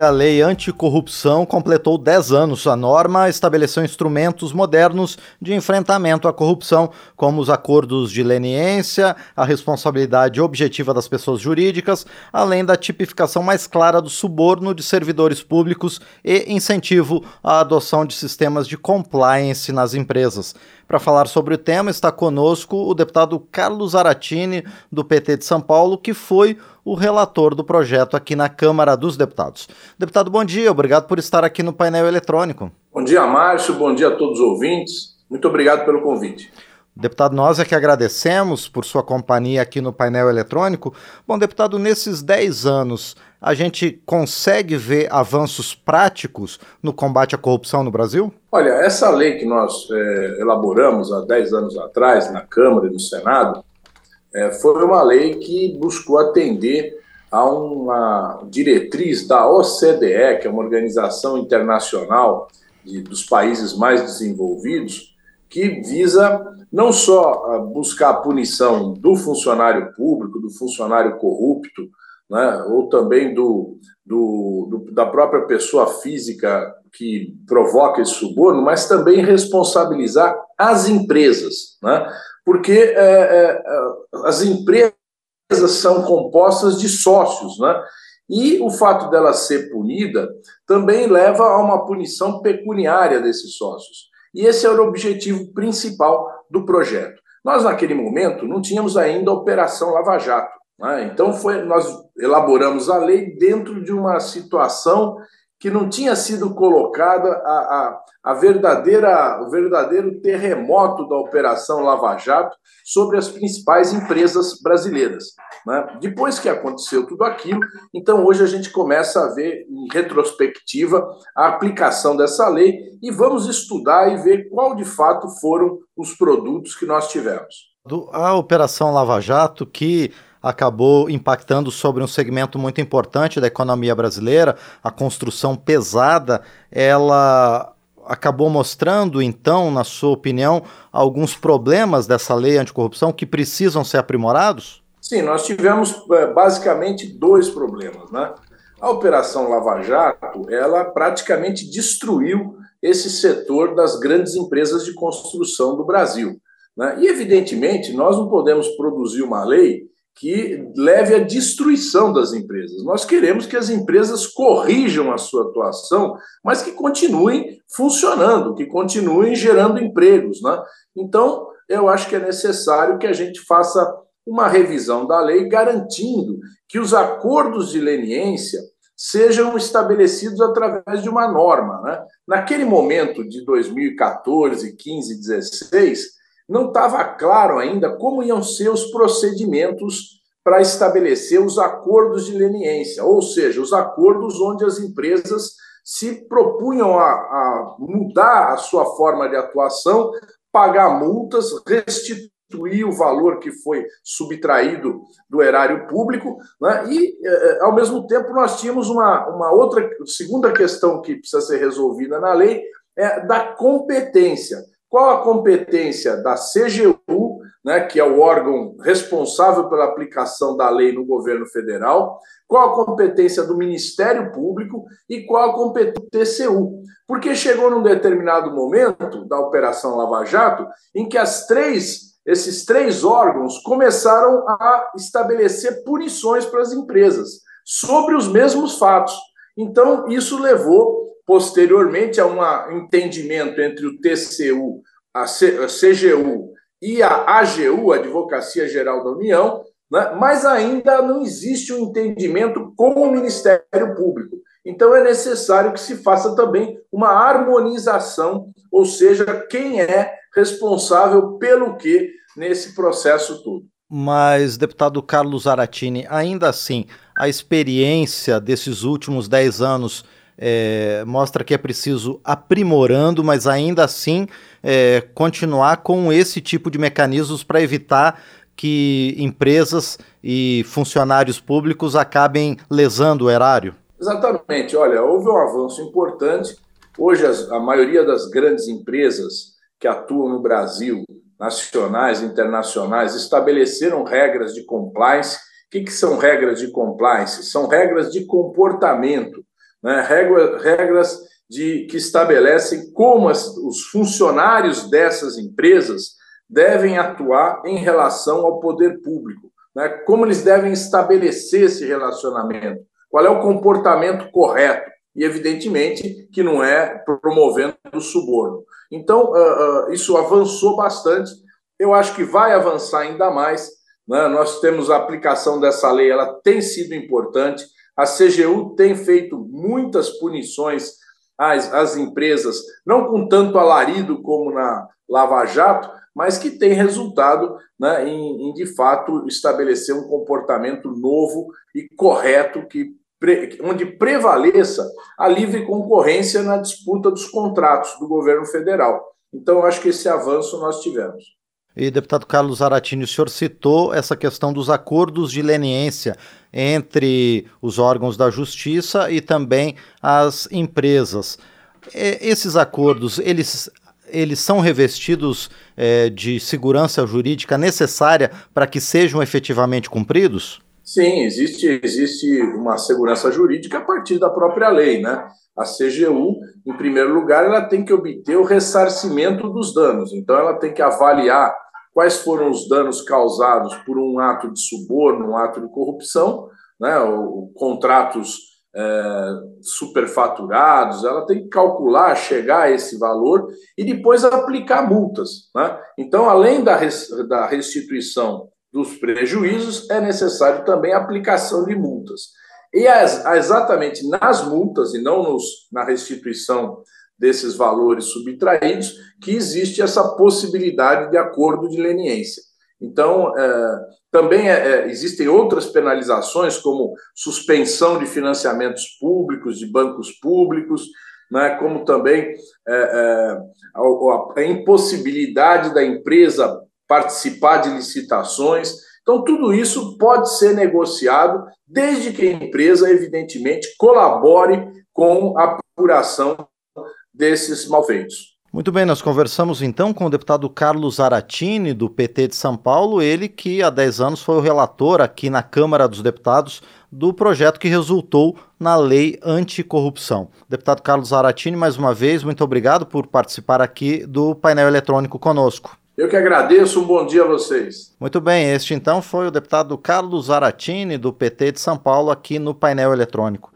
A lei anticorrupção completou 10 anos. A norma estabeleceu instrumentos modernos de enfrentamento à corrupção, como os acordos de leniência, a responsabilidade objetiva das pessoas jurídicas, além da tipificação mais clara do suborno de servidores públicos e incentivo à adoção de sistemas de compliance nas empresas. Para falar sobre o tema, está conosco o deputado Carlos Aratini, do PT de São Paulo, que foi o relator do projeto aqui na Câmara dos Deputados. Deputado, bom dia, obrigado por estar aqui no painel eletrônico. Bom dia, Márcio, bom dia a todos os ouvintes. Muito obrigado pelo convite. Deputado, nós é que agradecemos por sua companhia aqui no painel eletrônico. Bom, deputado, nesses 10 anos, a gente consegue ver avanços práticos no combate à corrupção no Brasil? Olha, essa lei que nós é, elaboramos há 10 anos atrás, na Câmara e no Senado, é, foi uma lei que buscou atender a uma diretriz da OCDE, que é uma organização internacional de, dos países mais desenvolvidos, que visa não só ah, buscar a punição do funcionário público, do funcionário corrupto, né, ou também do, do, do, da própria pessoa física que provoca esse suborno, mas também responsabilizar as empresas, né, porque é, é, as empresas são compostas de sócios, né, e o fato dela ser punida também leva a uma punição pecuniária desses sócios. E esse era o objetivo principal do projeto. Nós, naquele momento, não tínhamos ainda a Operação Lava Jato. Né? Então, foi, nós elaboramos a lei dentro de uma situação que não tinha sido colocada a, a, a, verdadeira, o verdadeiro terremoto da Operação Lava Jato sobre as principais empresas brasileiras. Né? Depois que aconteceu tudo aquilo, então hoje a gente começa a ver, em retrospectiva, a aplicação dessa lei e vamos estudar e ver qual de fato foram os produtos que nós tivemos. A Operação Lava Jato, que acabou impactando sobre um segmento muito importante da economia brasileira, a construção pesada, ela acabou mostrando, então, na sua opinião, alguns problemas dessa lei anticorrupção que precisam ser aprimorados? Sim, nós tivemos é, basicamente dois problemas. Né? A Operação Lava Jato, ela praticamente destruiu esse setor das grandes empresas de construção do Brasil. Né? E, evidentemente, nós não podemos produzir uma lei que leve à destruição das empresas. Nós queremos que as empresas corrijam a sua atuação, mas que continuem funcionando, que continuem gerando empregos. Né? Então, eu acho que é necessário que a gente faça uma revisão da lei garantindo que os acordos de leniência sejam estabelecidos através de uma norma. Né? Naquele momento de 2014, 15, 16, não estava claro ainda como iam ser os procedimentos para estabelecer os acordos de leniência, ou seja, os acordos onde as empresas se propunham a, a mudar a sua forma de atuação, pagar multas, restituir o valor que foi subtraído do erário público, né? e, eh, ao mesmo tempo, nós tínhamos uma, uma outra segunda questão que precisa ser resolvida na lei, é da competência. Qual a competência da CGU, né, que é o órgão responsável pela aplicação da lei no governo federal? Qual a competência do Ministério Público e qual a competência do TCU? Porque chegou num determinado momento da Operação Lava Jato em que as três esses três órgãos começaram a estabelecer punições para as empresas sobre os mesmos fatos. Então, isso levou posteriormente a um entendimento entre o TCU, a CGU e a AGU, Advocacia Geral da União, né? mas ainda não existe um entendimento com o Ministério Público. Então é necessário que se faça também uma harmonização, ou seja, quem é responsável pelo que nesse processo todo. Mas, deputado Carlos Aratini, ainda assim, a experiência desses últimos 10 anos é, mostra que é preciso aprimorando, mas ainda assim é, continuar com esse tipo de mecanismos para evitar que empresas e funcionários públicos acabem lesando o erário? Exatamente. Olha, houve um avanço importante. Hoje, as, a maioria das grandes empresas que atuam no Brasil, nacionais, internacionais, estabeleceram regras de compliance. O que, que são regras de compliance? São regras de comportamento né, regras de, que estabelecem como as, os funcionários dessas empresas devem atuar em relação ao poder público, né, como eles devem estabelecer esse relacionamento, qual é o comportamento correto, e evidentemente que não é promovendo o suborno. Então, uh, uh, isso avançou bastante, eu acho que vai avançar ainda mais. Né? Nós temos a aplicação dessa lei, ela tem sido importante. A CGU tem feito muitas punições às, às empresas, não com tanto alarido como na Lava Jato, mas que tem resultado né, em, em, de fato, estabelecer um comportamento novo e correto que onde prevaleça a livre concorrência na disputa dos contratos do governo federal. Então, acho que esse avanço nós tivemos. E, deputado Carlos Aratini, o senhor citou essa questão dos acordos de leniência entre os órgãos da justiça e também as empresas. esses acordos, eles, eles são revestidos é, de segurança jurídica necessária para que sejam efetivamente cumpridos? Sim, existe, existe uma segurança jurídica a partir da própria lei, né? A CGU, em primeiro lugar, ela tem que obter o ressarcimento dos danos. Então, ela tem que avaliar quais foram os danos causados por um ato de suborno, um ato de corrupção, né, ou, contratos é, superfaturados, ela tem que calcular, chegar a esse valor e depois aplicar multas. Né? Então, além da, da restituição dos prejuízos, é necessário também a aplicação de multas. E as, exatamente nas multas e não nos, na restituição desses valores subtraídos, que existe essa possibilidade de acordo de leniência. Então, é, também é, é, existem outras penalizações, como suspensão de financiamentos públicos, de bancos públicos, né, como também é, é, a, a impossibilidade da empresa participar de licitações. Então, tudo isso pode ser negociado, desde que a empresa, evidentemente, colabore com a apuração desses malfeitos. Muito bem, nós conversamos então com o deputado Carlos Aratini, do PT de São Paulo, ele que há 10 anos foi o relator aqui na Câmara dos Deputados do projeto que resultou na Lei Anticorrupção. Deputado Carlos Aratini, mais uma vez, muito obrigado por participar aqui do painel eletrônico conosco. Eu que agradeço, um bom dia a vocês. Muito bem, este então foi o deputado Carlos Aratini, do PT de São Paulo, aqui no painel eletrônico.